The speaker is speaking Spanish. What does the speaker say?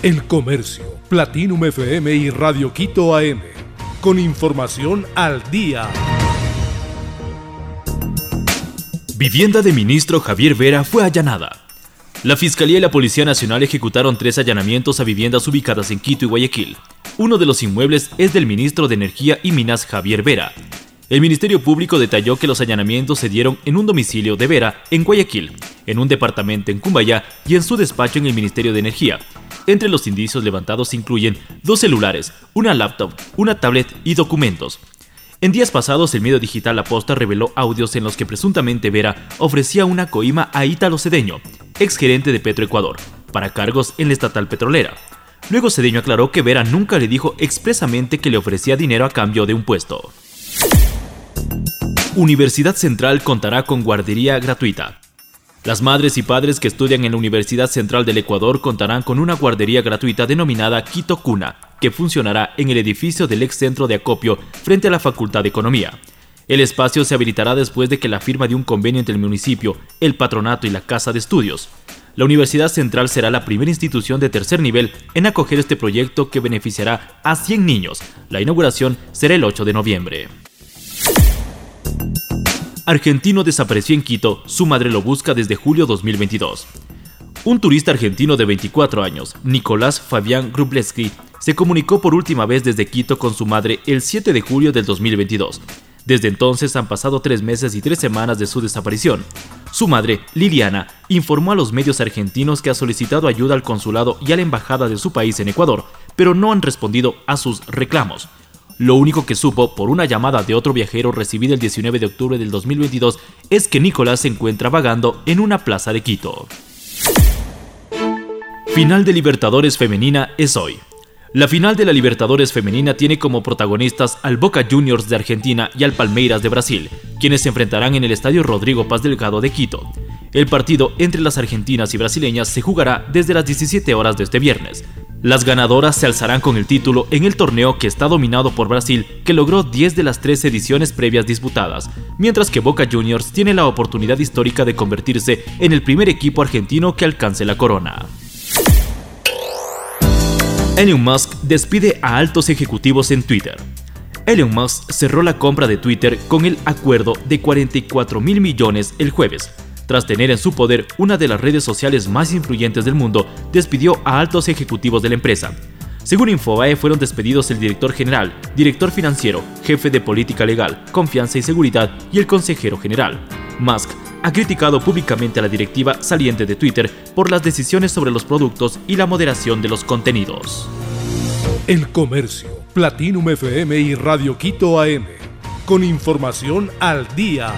El Comercio, Platinum FM y Radio Quito AM. Con información al día. Vivienda de ministro Javier Vera fue allanada. La Fiscalía y la Policía Nacional ejecutaron tres allanamientos a viviendas ubicadas en Quito y Guayaquil. Uno de los inmuebles es del ministro de Energía y Minas Javier Vera. El Ministerio Público detalló que los allanamientos se dieron en un domicilio de Vera, en Guayaquil, en un departamento en Cumbayá y en su despacho en el Ministerio de Energía. Entre los indicios levantados se incluyen dos celulares, una laptop, una tablet y documentos. En días pasados, el medio digital La Posta reveló audios en los que presuntamente Vera ofrecía una coima a Ítalo Cedeño, exgerente de Petroecuador, para cargos en la estatal petrolera. Luego Cedeño aclaró que Vera nunca le dijo expresamente que le ofrecía dinero a cambio de un puesto. Universidad Central contará con guardería gratuita. Las madres y padres que estudian en la Universidad Central del Ecuador contarán con una guardería gratuita denominada Quito Cuna, que funcionará en el edificio del ex centro de acopio frente a la Facultad de Economía. El espacio se habilitará después de que la firma de un convenio entre el municipio, el patronato y la Casa de Estudios. La Universidad Central será la primera institución de tercer nivel en acoger este proyecto que beneficiará a 100 niños. La inauguración será el 8 de noviembre. Argentino desapareció en Quito, su madre lo busca desde julio 2022. Un turista argentino de 24 años, Nicolás Fabián Grubleski, se comunicó por última vez desde Quito con su madre el 7 de julio del 2022. Desde entonces han pasado tres meses y tres semanas de su desaparición. Su madre, Liliana, informó a los medios argentinos que ha solicitado ayuda al consulado y a la embajada de su país en Ecuador, pero no han respondido a sus reclamos. Lo único que supo por una llamada de otro viajero recibida el 19 de octubre del 2022 es que Nicolás se encuentra vagando en una plaza de Quito. Final de Libertadores Femenina es hoy. La final de la Libertadores Femenina tiene como protagonistas al Boca Juniors de Argentina y al Palmeiras de Brasil, quienes se enfrentarán en el Estadio Rodrigo Paz Delgado de Quito. El partido entre las argentinas y brasileñas se jugará desde las 17 horas de este viernes. Las ganadoras se alzarán con el título en el torneo que está dominado por Brasil, que logró 10 de las 13 ediciones previas disputadas, mientras que Boca Juniors tiene la oportunidad histórica de convertirse en el primer equipo argentino que alcance la corona. Elon Musk despide a altos ejecutivos en Twitter. Elon Musk cerró la compra de Twitter con el acuerdo de 44 mil millones el jueves, tras tener en su poder una de las redes sociales más influyentes del mundo, despidió a altos ejecutivos de la empresa. Según Infobae, fueron despedidos el director general, director financiero, jefe de política legal, confianza y seguridad y el consejero general. Musk ha criticado públicamente a la directiva saliente de Twitter por las decisiones sobre los productos y la moderación de los contenidos. El Comercio, Platinum FM y Radio Quito AM. Con información al día.